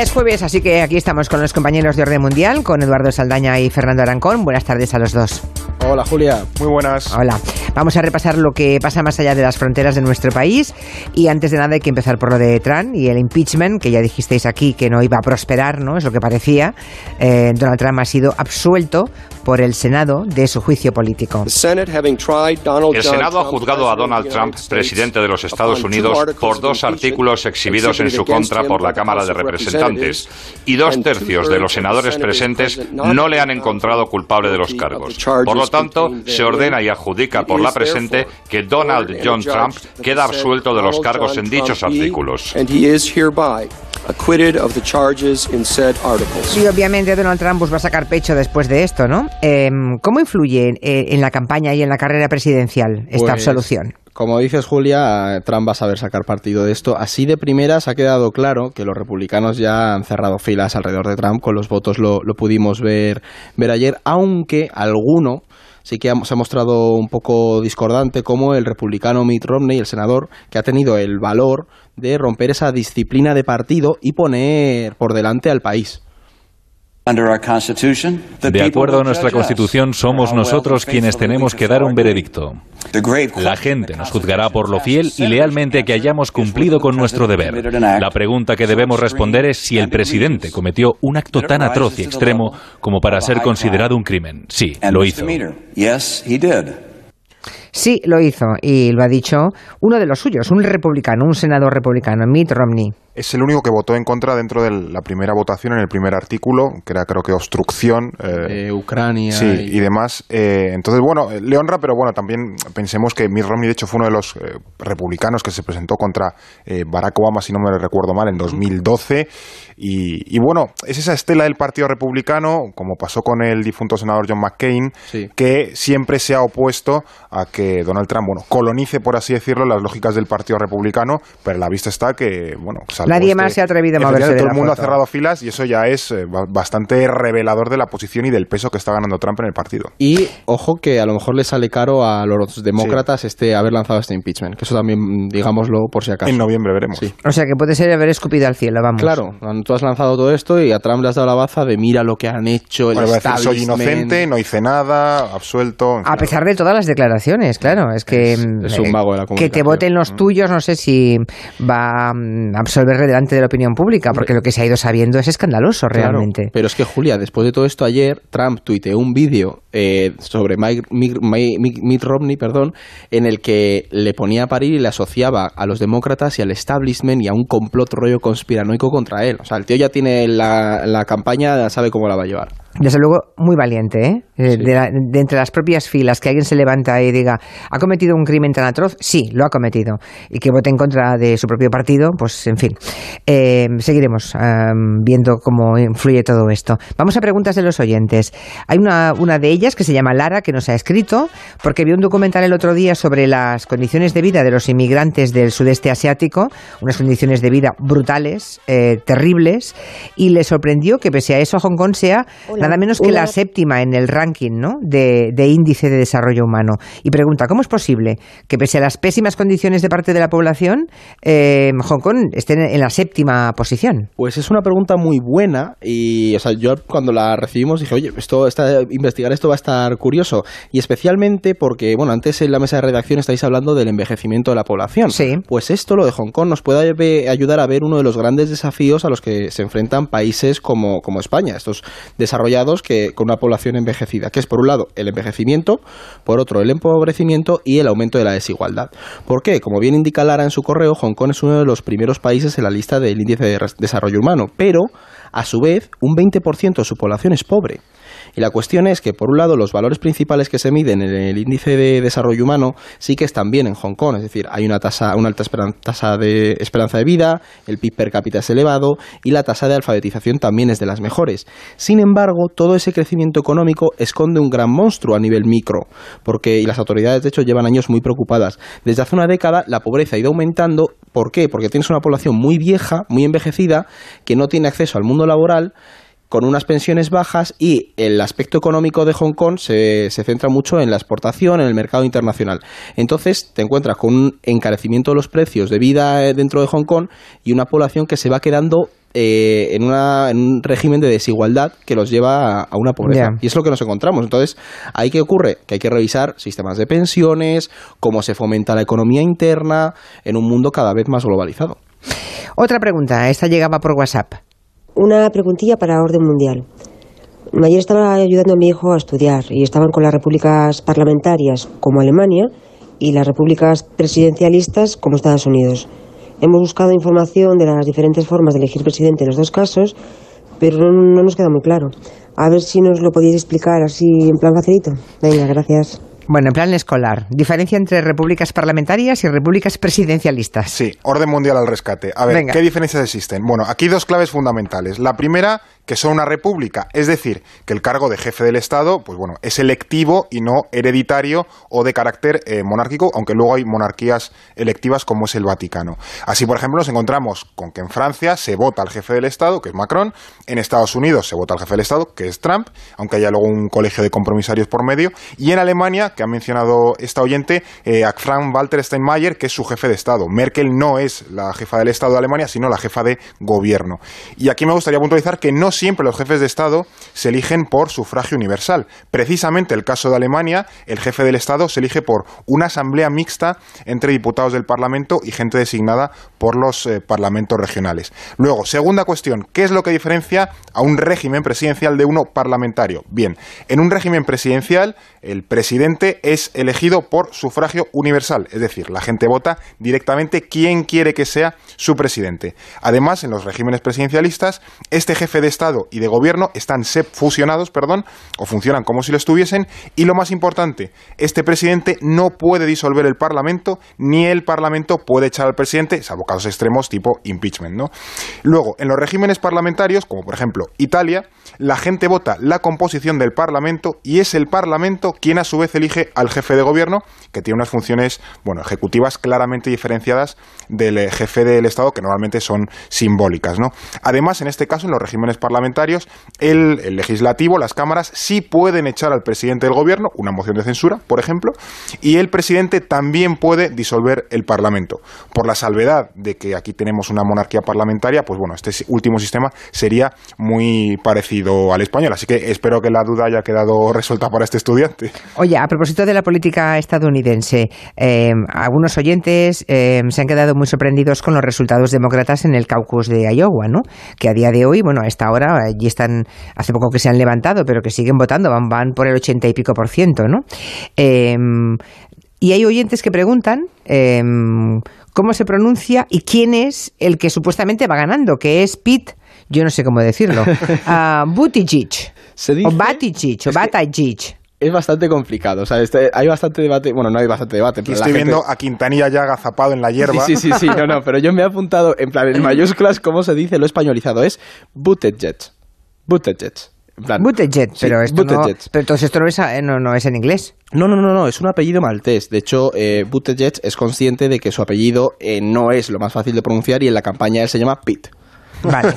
Ya es jueves, así que aquí estamos con los compañeros de Orden Mundial, con Eduardo Saldaña y Fernando Arancón. Buenas tardes a los dos. Hola Julia, muy buenas. Hola. Vamos a repasar lo que pasa más allá de las fronteras de nuestro país y antes de nada hay que empezar por lo de Trump y el impeachment, que ya dijisteis aquí que no iba a prosperar, ¿no? Es lo que parecía. Eh, Donald Trump ha sido absuelto por el Senado de su juicio político. El Senado ha juzgado a Donald Trump, presidente de los Estados Unidos, por dos artículos exhibidos en su contra por la Cámara de Representantes y dos tercios de los senadores presentes no le han encontrado culpable de los cargos. Por lo tanto, se ordena y adjudica por la presente que Donald John Trump queda absuelto de los cargos en dichos artículos. Sí, obviamente Donald Trump pues, va a sacar pecho después de esto, ¿no? Em, ¿Cómo influye eh, en la campaña y en la carrera presidencial esta Pues, absolución? Como dices Julia, Trump va a saber sacar partido de esto. Así de primeras ha quedado claro que los republicanos ya han cerrado filas alrededor de Trump, con los votos lo, lo pudimos ver, ver ayer, aunque alguno sí que ha- se ha mostrado un poco discordante como el republicano Mitt Romney, el senador, que ha tenido el valor de romper esa disciplina de partido y poner por delante al país. De acuerdo a nuestra Constitución, somos nosotros quienes tenemos que dar un veredicto. La gente nos juzgará por lo fiel y lealmente que hayamos cumplido con nuestro deber. La pregunta que debemos responder es si el presidente cometió un acto tan atroz y extremo como para ser considerado un crimen. Sí, lo hizo. Sí, lo hizo y lo ha dicho uno de los suyos, un republicano, un senador republicano, Mitt Romney. Es el único que votó en contra dentro de la primera votación en el primer artículo, que era creo que obstrucción. eh, De Ucrania Sí, y- y demás. Eh, entonces, bueno, eh, le honra, pero bueno, también pensemos que Mitt Romney, de hecho, fue uno de los eh, republicanos que se presentó contra eh, Barack Obama, si no me recuerdo mal, en 2012. Y, y bueno, es esa estela del Partido Republicano, como pasó con el difunto senador John McCain, Sí. que siempre se ha opuesto a que Donald Trump, bueno, colonice, por así decirlo, las lógicas del Partido Republicano, pero a la vista está que, bueno, Nadie este- más se ha atrevido a moverse de Todo la el mundo foto. ha cerrado filas y eso ya es eh, ba- bastante revelador de la posición y del peso que está ganando Trump en el partido. Y ojo que a lo mejor le sale caro a los demócratas este haber lanzado este impeachment, que eso también digámoslo por si acaso. En noviembre veremos. Sí. O sea que puede ser haber escupido al cielo, vamos. Claro, tú has lanzado todo esto y a Trump le has dado la baza de mira lo que han hecho, el Bueno, a decir, soy establishment". inocente, no hice nada, absuelto. A pesar de todas las declaraciones, claro, es que Es- mm, es un eh, vago de la que te voten los tuyos, no sé si va mm, a absolverle delante de la opinión pública, porque lo que se ha ido sabiendo es escandaloso Claro, realmente. Pero es que, Julia, después de todo esto ayer, Trump tuiteó un vídeo eh, sobre Mike- Mitt, Mitt- Mitt Romney, perdón, en el que le ponía a parir y le asociaba a los demócratas y al establishment y a un complot rollo conspiranoico contra él. O sea, el tío ya tiene la, la campaña, sabe cómo la va a llevar. Desde luego, muy valiente, ¿eh? Eh, Sí. De, la- de entre las propias filas, que alguien se levanta y diga, ¿ha cometido un crimen tan atroz? Sí, lo ha cometido. Y que vote en contra de su propio partido, pues en fin. Eh, seguiremos ah, viendo cómo influye todo esto. Vamos a preguntas de los oyentes. Hay una, una de ellas que se llama Lara, que nos ha escrito, porque vio un documental el otro día sobre las condiciones de vida de los inmigrantes del sudeste asiático, unas condiciones de vida brutales, eh, terribles, y le sorprendió que pese a eso Hong Kong sea nada menos que la séptima en el ranking ¿no? de, de índice de desarrollo humano. Y pregunta, ¿cómo es posible que pese a las pésimas condiciones de parte de la población, eh, Hong Kong esté en- la séptima posición? Pues es una pregunta muy buena y, o sea, yo cuando la recibimos dije, oye, esto, esta, investigar esto va a estar curioso y especialmente porque, bueno, antes en la mesa de redacción estáis hablando del envejecimiento de la población. Sí. Pues esto, lo de Hong Kong, nos puede ayudar a ver uno de los grandes desafíos a los que se enfrentan países como, como España, estos que con una población envejecida, que es por un lado el envejecimiento, por otro el empobrecimiento y el aumento de la desigualdad. ¿Por qué? Como bien indica Lara en su correo, Hong Kong es uno de los primeros países en la lista del índice de desarrollo humano, pero a su vez un 20% de su población es pobre. Y la cuestión es que, por un lado, los valores principales que se miden en el índice de desarrollo humano sí que están bien en Hong Kong. Es decir, hay una tasa, una alta tasa de esperanza de vida, el PIB per cápita es elevado y la tasa de alfabetización también es de las mejores. Sin embargo, todo ese crecimiento económico esconde un gran monstruo a nivel micro, porque y las autoridades, de hecho, llevan años muy preocupadas. Desde hace una década, la pobreza ha ido aumentando. ¿Por qué? Porque tienes una población muy vieja, muy envejecida, que no tiene acceso al mundo laboral con unas pensiones bajas y el aspecto económico de Hong Kong se, se centra mucho en la exportación, en el mercado internacional. Entonces te encuentras con un encarecimiento de los precios de vida eh, dentro de Hong Kong y una población que se va quedando eh, en, una, en, un régimen de desigualdad que los lleva a, una pobreza. Y es lo que nos encontramos. Entonces, ¿ahí qué ocurre? Que hay que revisar sistemas de pensiones, cómo se fomenta la economía interna en un mundo cada vez más globalizado. Otra pregunta, esta llegaba por WhatsApp. Una preguntilla para orden mundial. Ayer estaba ayudando a mi hijo a estudiar y estaban con las repúblicas parlamentarias como Alemania y las repúblicas presidencialistas como Estados Unidos. Hemos buscado información de las diferentes formas de elegir presidente en los dos casos, pero no, nos queda muy claro. A ver si nos lo podéis explicar así en plan facilito. Venga, gracias. Bueno, en plan escolar. Diferencia entre repúblicas parlamentarias y repúblicas presidencialistas. Sí, orden mundial al rescate. A ver, ¿qué diferencias existen? Bueno, aquí dos claves fundamentales. La primera que son una república, es decir, que el cargo de jefe del Estado, pues bueno, es electivo y no hereditario o de carácter eh, monárquico, aunque luego hay monarquías electivas como es el Vaticano. Así, por ejemplo, nos encontramos con que en Francia se vota al jefe del Estado, que es Macron, en Estados Unidos se vota al jefe del Estado, que es Trump, aunque haya luego un colegio de compromisarios por medio, y en Alemania, que ha mencionado esta oyente, eh, a Frank Walter Steinmeier, que es su jefe de Estado. Merkel no es la jefa del Estado de Alemania, sino la jefa de gobierno. Y aquí me gustaría puntualizar que no siempre los jefes de Estado se eligen por sufragio universal. Precisamente el caso de Alemania, el jefe del Estado se elige por una asamblea mixta entre diputados del Parlamento y gente designada por los eh, parlamentos regionales. Luego, segunda cuestión, ¿qué es lo que diferencia a un régimen presidencial de uno parlamentario? Bien, en un régimen presidencial el presidente es elegido por sufragio universal, es decir, la gente vota directamente quién quiere que sea su presidente. Además, en los regímenes presidencialistas, este jefe de Estado y de Gobierno están fusionados, perdón, o funcionan como si lo estuviesen, y lo más importante, este presidente no puede disolver el Parlamento, ni el Parlamento puede echar al presidente, salvo casos extremos tipo impeachment, ¿no? Luego, en los regímenes parlamentarios, como por ejemplo Italia, la gente vota la composición del Parlamento y es el Parlamento quien a su vez elige al jefe de gobierno, que tiene unas funciones, bueno, ejecutivas claramente diferenciadas del eh, jefe del Estado, que normalmente son simbólicas, ¿no? Además, en este caso, en los regímenes parlamentarios, parlamentarios, el, legislativo, las cámaras, sí pueden echar al presidente del gobierno, una moción de censura, por ejemplo, y el presidente también puede disolver el parlamento. Por la salvedad de que aquí tenemos una monarquía parlamentaria, pues bueno, este último sistema sería muy parecido al español. Así que espero que la duda haya quedado resuelta para este estudiante. Oye, a propósito de la política estadounidense, eh, algunos oyentes eh, se han quedado muy sorprendidos con los resultados demócratas en el caucus de Iowa, ¿no? Que a día de hoy, bueno, a esta hora allí están, hace poco que se han levantado, pero que siguen votando, van, van por el ochenta y pico por ciento, ¿no? Em, y hay oyentes que preguntan em, cómo se pronuncia y quién es el que supuestamente va ganando, que es Pete, yo no sé cómo decirlo, uh, Buttigieg, o Buttigieg, o es bastante complicado. O sea, este, hay bastante debate. Bueno, no hay bastante debate. Pero estoy viendo a Quintanilla ya agazapado en la hierba. Sí, sí, sí, no, no, pero yo me he apuntado en plan, en mayúsculas, ¿cómo se dice? Lo españolizado. Es Buttigieg. Buttigieg. Buttigieg, pero esto no, pero entonces esto no es, eh, no, no es en inglés. No, no, no, no, es un apellido maltés. De hecho, eh, Buttigieg es consciente de que su apellido eh, no es lo más fácil de pronunciar y en la campaña él se llama Pete. Vale.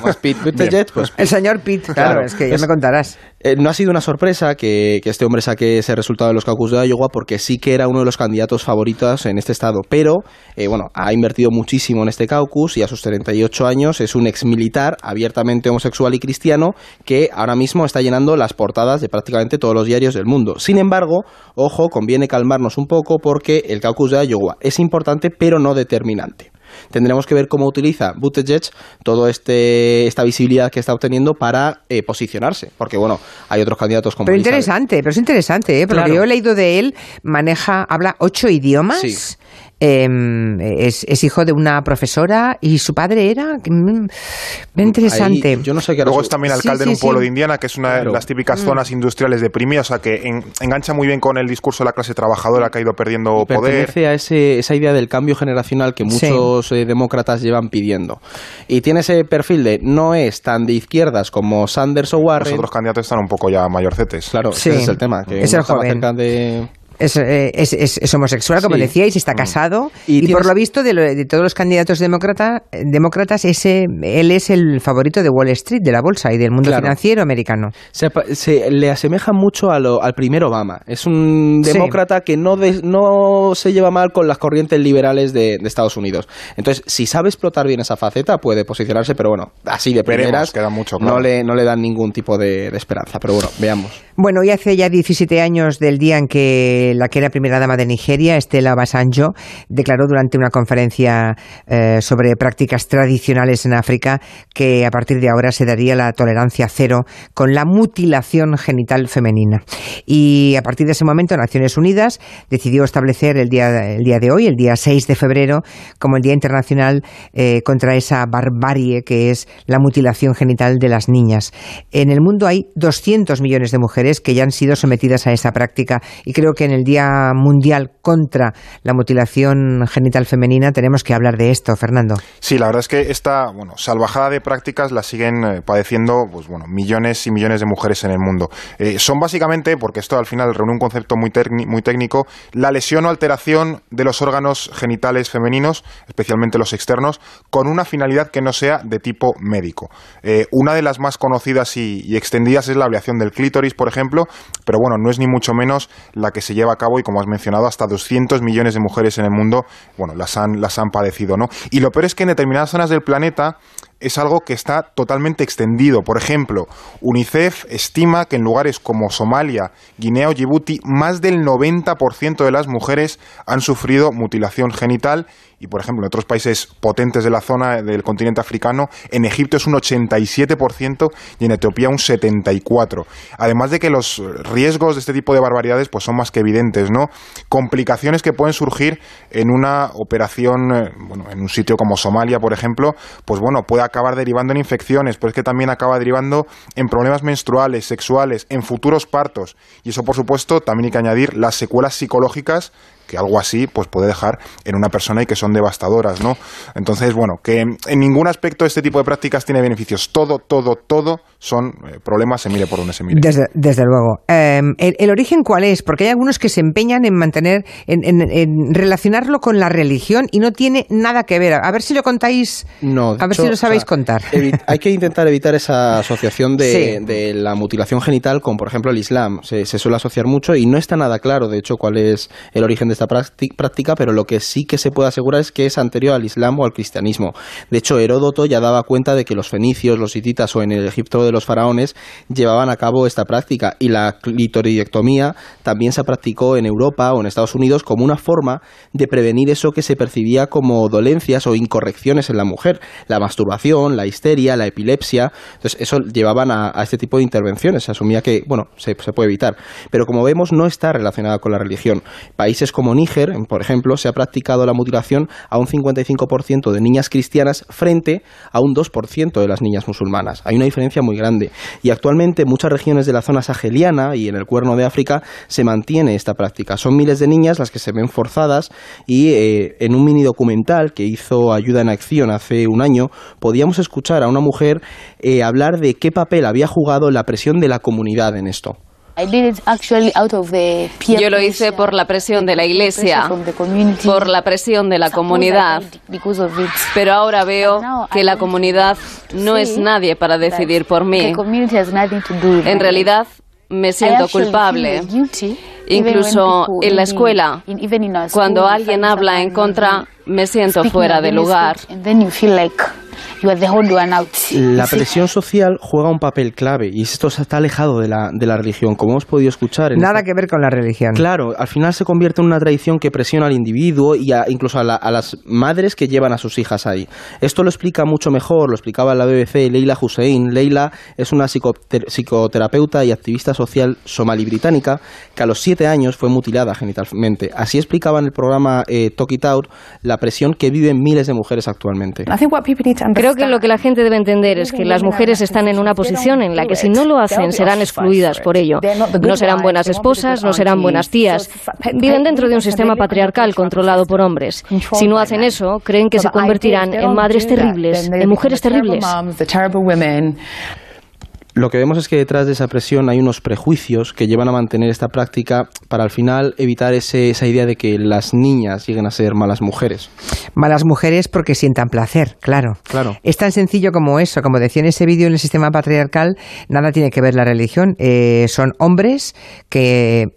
pues, el señor Pitt, claro, es que ya me contarás. Eh, no ha sido una sorpresa que, este hombre saque ese resultado de los caucus de Iowa porque sí que era uno de los candidatos favoritos en este estado. Pero, eh, bueno, ha invertido muchísimo en este caucus y a sus 38 años es un ex militar abiertamente homosexual y cristiano que ahora mismo está llenando las portadas de prácticamente todos los diarios del mundo. Sin embargo, ojo, conviene calmarnos un poco porque el caucus de Iowa es importante pero no determinante tendremos que ver cómo utiliza Buttigieg toda este, esta visibilidad que está obteniendo para eh, posicionarse. Porque, bueno, hay otros candidatos como. Pero interesante, pero es interesante, ¿eh? porque yo he leído de él, maneja, habla ocho idiomas. Sí. Em, es, hijo de una profesora y su padre era mm, interesante. yo no sé qué Luego es también alcalde en un pueblo de Indiana, que es una de las típicas mm. zonas industriales deprimidas, o sea que engancha muy bien con el discurso de la clase trabajadora que ha ido perdiendo poder. Pertenece a ese, esa idea del cambio generacional que muchos eh, demócratas llevan pidiendo. Y tiene ese perfil de no es tan de izquierdas como Sanders o Warren. Los otros candidatos están un poco ya mayorcetes. Claro, ese es el tema. Que es el joven. de Eh, es, es, es, homosexual, como decíais, está mm. casado. Y, por lo visto, de, todos los candidatos demócrata, demócratas, ese, él es el favorito de Wall Street, de la bolsa y del mundo financiero americano. Se, le asemeja mucho a lo, al primer Obama. Es un demócrata que no, no se lleva mal con las corrientes liberales de, Estados Unidos. Entonces, si sabe explotar bien esa faceta, puede posicionarse, pero bueno, así de primeras queda mucho, no, le, no le dan ningún tipo de, de esperanza. Pero bueno, veamos. Bueno, y hace ya 17 años del día en que la que era primera dama de Nigeria, Estela Basanjo, declaró durante una conferencia eh, sobre prácticas tradicionales en África que a partir de ahora se daría la tolerancia cero con la mutilación genital femenina. Y a partir de ese momento, Naciones Unidas decidió establecer el día, el día de hoy, el día 6 de febrero, como el Día Internacional eh, contra esa barbarie que es la mutilación genital de las niñas. En el mundo hay 200 millones de mujeres que ya han sido sometidas a esa práctica y creo que en el Día Mundial contra la Mutilación Genital Femenina tenemos que hablar de esto, Fernando. Sí, la verdad es que esta bueno, salvajada de prácticas la siguen eh, padeciendo pues, bueno, millones y millones de mujeres en el mundo. Eh, son básicamente, porque esto al final reúne un concepto muy, muy técnico, la lesión o alteración de los órganos genitales femeninos, especialmente los externos, con una finalidad que no sea de tipo médico. Eh, una de las más conocidas y, y extendidas es la ablación del clítoris, por ejemplo, pero bueno, no es ni mucho menos la que se lleva a cabo y como has mencionado, hasta 200 millones de mujeres en el mundo, bueno, las han, las han padecido, ¿no? Y lo peor es que en determinadas zonas del planeta es algo que está totalmente extendido. Por ejemplo, UNICEF estima que en lugares como Somalia, Guinea o Djibouti, más del 90% de las mujeres han sufrido mutilación genital y, por ejemplo, en otros países potentes de la zona del continente africano, en Egipto es un 87% y en Etiopía un 74%. Además de que los riesgos de este tipo de barbaridades pues son más que evidentes, ¿no? Complicaciones que pueden surgir en una operación, eh, bueno, en un sitio como Somalia, por ejemplo, pues bueno, puede acabar derivando en infecciones, pero es que también acaba derivando en problemas menstruales, sexuales, en futuros partos. Y eso, por supuesto, también hay que añadir las secuelas psicológicas que algo así pues puede dejar en una persona y que son devastadoras, ¿no? Entonces, bueno, que en ningún aspecto este tipo de prácticas tiene beneficios. Todo, todo, todo son eh, problemas, se mire por donde se mire. Desde, desde luego. Em, el, origen cuál es? Porque hay algunos que se empeñan en mantener, en, relacionarlo con la religión y no tiene nada que ver. A ver si lo contáis, no, a ver si lo sabéis contar. hay que intentar evitar esa asociación de, la mutilación genital con, por ejemplo, el Islam. Se, se suele asociar mucho y no está nada claro, de hecho, cuál es el origen de esta práctica, pero lo que sí que se puede asegurar es que es anterior al Islam o al cristianismo. De hecho, Heródoto ya daba cuenta de que los fenicios, los hititas o en el Egipto de los faraones llevaban a cabo esta práctica y la clitoridectomía también se practicó en Europa o en Estados Unidos como una forma de prevenir eso que se percibía como dolencias o incorrecciones en la mujer, la masturbación, la histeria, la epilepsia. Entonces, eso llevaban a, este tipo de intervenciones. Se asumía que, bueno, se, puede evitar. Pero como vemos, no está relacionada con la religión. Países como como Níger, por ejemplo, se ha practicado la mutilación a un 55% de niñas cristianas frente a un 2% de las niñas musulmanas. Hay una diferencia muy grande. Y actualmente en muchas regiones de la zona saheliana y en el cuerno de África se mantiene esta práctica. Son miles de niñas las que se ven forzadas y eh, en un mini documental que hizo Ayuda en Acción hace un año podíamos escuchar a una mujer eh, hablar de qué papel había jugado la presión de la comunidad en esto. Yo lo hice por la presión de la iglesia, por la presión de la comunidad. Pero ahora veo que la comunidad no es nadie para decidir por mí. En realidad, me siento culpable. Incluso en la escuela, cuando alguien habla en contra, me siento fuera de lugar. La presión social juega un papel clave y esto está alejado de la, de la religión, como hemos podido escuchar. Nada que ver con la religión. Claro, al final se convierte en una tradición que presiona al individuo y incluso a, las madres que llevan a sus hijas ahí. Esto lo explica mucho mejor, lo explicaba en la BBC Leila Hussein. Leila es una psicoterapeuta y activista social somalí-británica que a los siete años fue mutilada genitalmente. Así explicaba en el programa eh, Talk It Out la presión que viven miles de mujeres actualmente. Creo que lo que la gente debe entender es que las mujeres están en una posición en la que si no lo hacen serán excluidas por ello. No serán buenas esposas, no serán buenas tías. Viven dentro de un sistema patriarcal controlado por hombres. Si no hacen eso, creen que se convertirán en madres terribles, en mujeres terribles. Lo que vemos es que detrás de esa presión hay unos prejuicios que llevan a mantener esta práctica para al final evitar ese, esa idea de que las niñas lleguen a ser malas mujeres. Malas mujeres porque sientan placer, claro. Claro. Es tan sencillo como eso. Como decía en ese vídeo, en el sistema patriarcal, nada tiene que ver la religión. Eh, son hombres que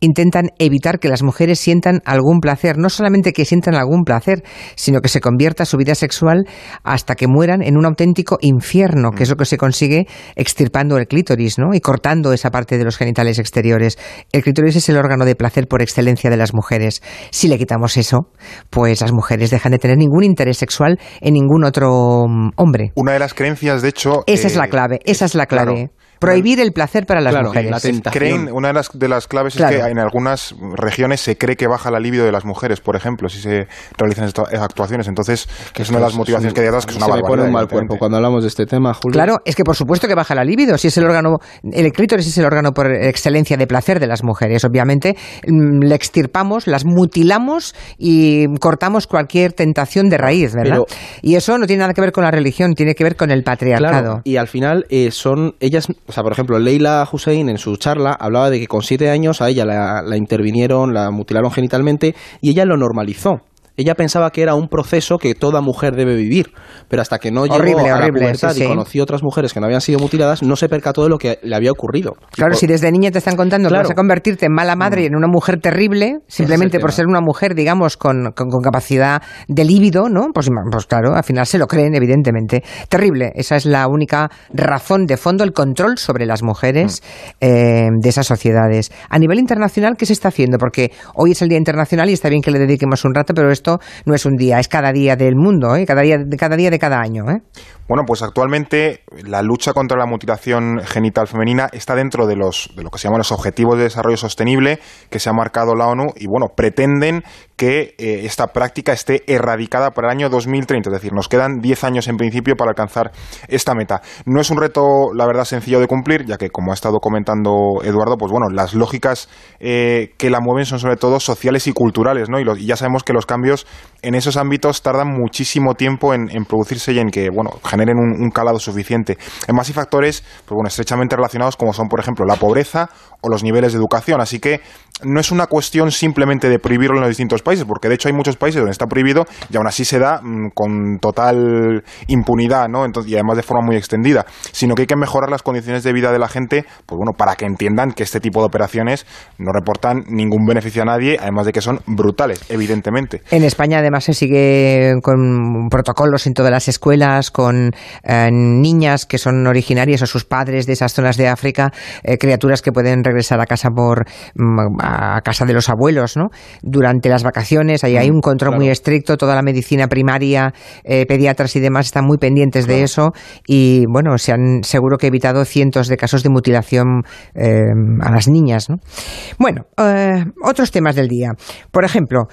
intentan evitar que las mujeres sientan algún placer, no solamente que sientan algún placer, sino que se convierta su vida sexual hasta que mueran en un auténtico infierno, que es lo que se consigue extirpando el clítoris, ¿no? Y cortando esa parte de los genitales exteriores. El clítoris es el órgano de placer por excelencia de las mujeres. Si le quitamos eso, pues las mujeres dejan de tener ningún interés sexual en ningún otro mm, hombre. Una de las creencias, de hecho... Esa es la eh, clave, esa es la clave. Prohibir el placer para las mujeres. Creen, una de las, de las claves es que en algunas regiones se cree que baja la libido de las mujeres, por ejemplo, si se realizan estas actuaciones. Entonces, que es una de las motivaciones que hay detrás, que es una se pone un mal cuerpo cuando hablamos de este tema, Julio. Claro, es que por supuesto que baja la libido. Si es el órgano, el clítoris es el órgano por excelencia de placer de las mujeres. Obviamente, mm, le extirpamos, las mutilamos y cortamos cualquier tentación de raíz, ¿verdad? y eso no tiene nada que ver con la religión, tiene que ver con el patriarcado. y al final eh, son ellas o sea, por ejemplo, Leila Hussein en su charla hablaba de que con siete años a ella la intervinieron, la mutilaron genitalmente y ella lo normalizó. Ella pensaba que era un proceso que toda mujer debe vivir, pero hasta que no llegó a la pubertad y conoció otras mujeres que no habían sido mutiladas, no se percató de lo que le había ocurrido. Claro, si desde niña te están contando que vas a convertirte en mala madre y en una mujer terrible, simplemente por ser una mujer, digamos, con, con, capacidad de líbido, ¿no? Pues, pues, claro, al final se lo creen, evidentemente. Terrible, esa es la única razón de fondo, el control sobre las mujeres mm. eh, de esas sociedades. A nivel internacional, ¿qué se está haciendo? Porque hoy es el Día Internacional y está bien que le dediquemos un rato, pero esto no es un día, es cada día del mundo, ¿eh? cada, día, cada día de cada año. ¿eh? Bueno, pues actualmente la lucha contra la mutilación genital femenina está dentro de, los, de lo que se llaman los Objetivos de Desarrollo Sostenible que se ha marcado la ONU y, bueno, pretenden que eh, esta práctica esté erradicada para el año 2030. Es decir, nos quedan 10 años en principio para alcanzar esta meta. No es un reto, la verdad, sencillo de cumplir, ya que, como ha estado comentando Eduardo, pues bueno, las lógicas eh, que la mueven son sobre todo sociales y culturales, ¿no? Y, ya sabemos que los cambios ellos en esos ámbitos tardan muchísimo tiempo en, producirse y en que, bueno, generen un, calado suficiente. Además hay factores pues bueno, estrechamente relacionados como son, por ejemplo, la pobreza o los niveles de educación. Así que no es una cuestión simplemente de prohibirlo en los distintos países, porque de hecho hay muchos países donde está prohibido y aún así se da mm, con total impunidad, ¿no? Entonces, y además de forma muy extendida, sino que hay que mejorar las condiciones de vida de la gente, pues bueno, para que entiendan que este tipo de operaciones no reportan ningún beneficio a nadie, además de que son brutales, evidentemente. En España además se sigue con protocolos en todas las escuelas, con eh, niñas que son originarias o sus padres de esas zonas de África, eh, criaturas que pueden regresar a casa por mm, a casa de los abuelos, ¿no? Durante las vacaciones, ahí hay mm, un control muy estricto, toda la medicina primaria, eh, pediatras y demás están muy pendientes de eso y, bueno, se han seguro que evitado cientos de casos de mutilación a las niñas, ¿no? Bueno, otros temas del día. Por ejemplo,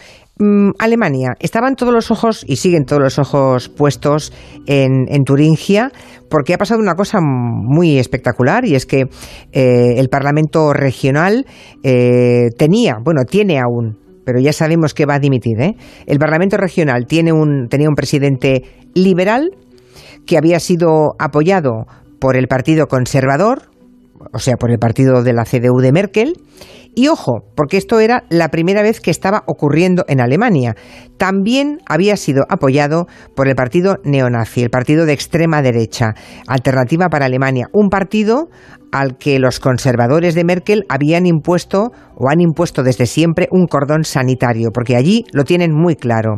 Alemania, estaban todos los ojos y siguen todos los ojos puestos en, Turingia porque ha pasado una cosa muy espectacular y es que eh, el Parlamento regional eh, tenía, bueno, tiene aún, pero ya sabemos que va a dimitir, ¿eh? el Parlamento regional tiene un, tenía un presidente liberal que había sido apoyado por el Partido Conservador, o sea, por el partido de la CDU de Merkel, y ojo, porque esto era la primera vez que estaba ocurriendo en Alemania. También había sido apoyado por el partido neonazi, el partido de extrema derecha, Alternativa para Alemania, un partido al que los conservadores de Merkel habían impuesto o han impuesto desde siempre un cordón sanitario, porque allí lo tienen muy claro.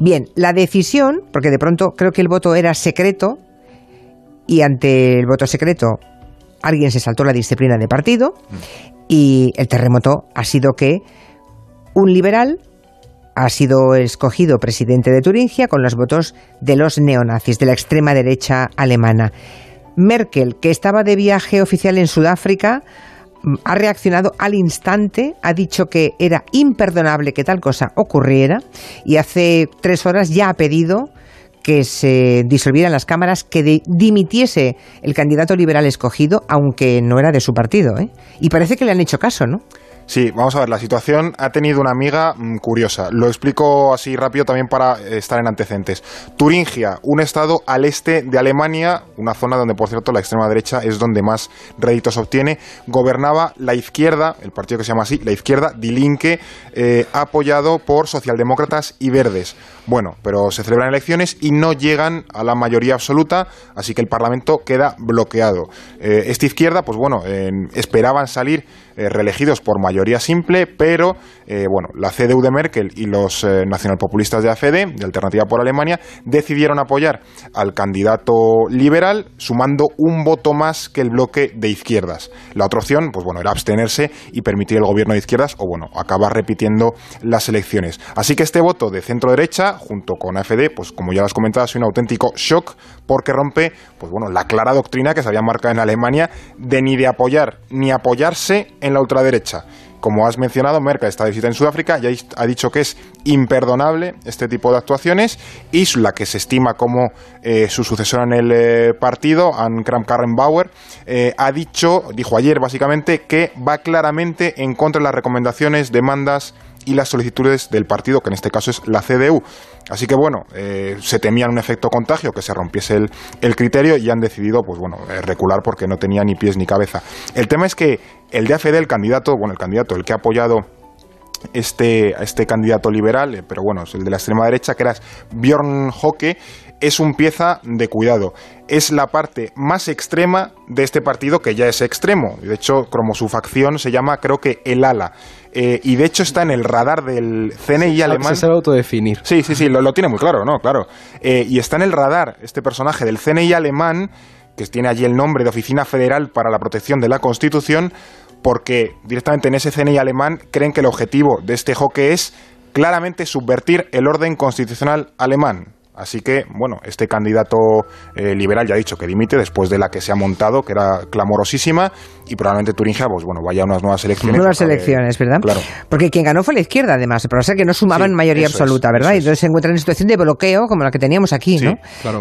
Bien, la decisión, porque de pronto creo que el voto era secreto, y ante el voto secreto alguien se saltó la disciplina de partido y el terremoto ha sido que un liberal ha sido escogido presidente de Turingia con los votos de los neonazis, de la extrema derecha alemana. Merkel, que estaba de viaje oficial en Sudáfrica, ha reaccionado al instante, ha dicho que era imperdonable que tal cosa ocurriera y hace tres horas ya ha pedido que se disolvieran las cámaras, que dimitiese el candidato liberal escogido, aunque no era de su partido. ¿eh? Y parece que le han hecho caso, ¿no? Sí, vamos a ver, la situación ha tenido una amiga mm, curiosa. Lo explico así rápido también para eh, estar en antecedentes. Turingia, un estado al este de Alemania, una zona donde, por cierto, la extrema derecha es donde más réditos obtiene, gobernaba la izquierda, el partido que se llama así, la izquierda, Die Linke, eh, apoyado por socialdemócratas y verdes. Bueno, pero se celebran elecciones y no llegan a la mayoría absoluta, así que el Parlamento queda bloqueado. Eh, esta izquierda, pues bueno, esperaban salir eh, reelegidos por mayoría simple, pero eh, bueno, la CDU de Merkel y los eh, nacionalpopulistas de AFD, de Alternativa por Alemania, decidieron apoyar al candidato liberal, sumando un voto más que el bloque de izquierdas. La otra opción, pues bueno, era abstenerse y permitir el gobierno de izquierdas o bueno, acabar repitiendo las elecciones. Así que este voto de centro derecha, junto con AFD, pues como ya las comentaba, es un auténtico shock porque rompe, pues bueno, la clara doctrina que se había marcado en Alemania de ni de apoyar ni apoyarse en la ultraderecha. Como has mencionado, Merkel está de visita en Sudáfrica y ha dicho que es imperdonable este tipo de actuaciones y la que se estima como eh, su sucesora en el eh, partido, Anne Kramp-Karrenbauer, eh, ha dicho, dijo ayer básicamente, que va claramente en contra de las recomendaciones, demandas y las solicitudes del partido, que en este caso es la CDU. Así que bueno, eh, se temían un efecto contagio, que se rompiese el, criterio y han decidido, pues bueno, eh, recular porque no tenía ni pies ni cabeza. El tema es que el de el candidato, bueno, el candidato, el que ha apoyado este, este candidato liberal, eh, pero bueno, es el de la extrema derecha, que era Bjorn Hocke, es un pieza de cuidado. Es la parte más extrema de este partido que ya es extremo. De hecho, como su facción se llama, creo que el ala. Eh, y de hecho está en el radar del CNI alemán. Se sabe autodefinir. Sí, sí, sí, lo, tiene muy claro, ¿no? Claro. Eh, y está en el radar este personaje del CNI alemán, que tiene allí el nombre de Oficina Federal para la Protección de la Constitución, porque directamente en ese CNI alemán creen que el objetivo de este joque es claramente subvertir el orden constitucional alemán. Así que, bueno, este candidato eh, liberal ya ha dicho que dimite después de la que se ha montado, que era clamorosísima, y probablemente Turingia, pues bueno, vaya a unas nuevas elecciones. Nuevas elecciones, ¿verdad? Claro. Porque quien ganó fue la izquierda, además, pero o sea que no sumaban mayoría absoluta, ¿verdad? Y entonces se encuentran en situación de bloqueo, como la que teníamos aquí, ¿no?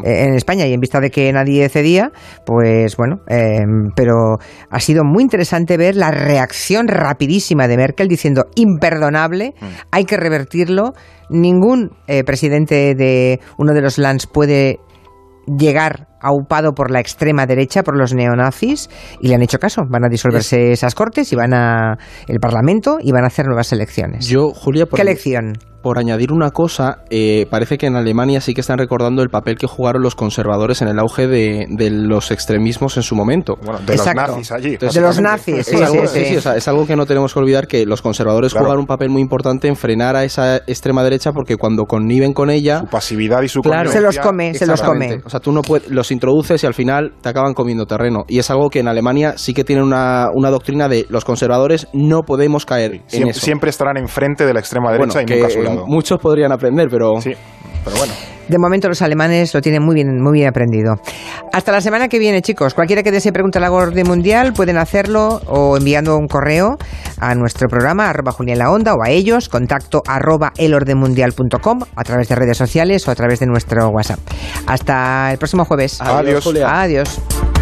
Eh, en España, y en vista de que nadie cedía, pues bueno, em, pero ha sido muy interesante ver la reacción rapidísima de Merkel diciendo imperdonable, mm. hay que revertirlo ningún eh, presidente de uno de los lands puede llegar aupado por la extrema derecha, por los neonazis, y le han hecho caso. Van a disolverse esas cortes y van a el Parlamento y van a hacer nuevas elecciones. Yo, Julia, ¿qué elección? por añadir una cosa, eh, parece que en Alemania sí que están recordando el papel que jugaron los conservadores en el auge de, los extremismos en su momento. de los nazis allí. de los nazis, sí, es algo, sí, sí. es algo que no tenemos que olvidar, que los conservadores jugaron un papel muy importante en frenar a esa extrema derecha, porque cuando conniven con ella... Su pasividad y su claro, Se los come, se los come. O sea, tú no puedes, los introduces y al final te acaban comiendo terreno. Y es algo que en Alemania sí que tienen una, doctrina de los conservadores no podemos caer en siempre, eso. Siempre estarán enfrente de la extrema derecha y nunca a su lado. Muchos podrían aprender, pero... Sí, pero bueno. De momento los alemanes lo tienen muy bien, muy bien aprendido. Hasta la semana que viene, chicos. Cualquiera que desee preguntar la Orden Mundial pueden hacerlo o enviando un correo a nuestro programa, arroba Julián la Onda, o a ellos, contacto arroba elordenmundial.com, a través de redes sociales o a través de nuestro WhatsApp. Hasta el próximo jueves. Adiós. Adiós.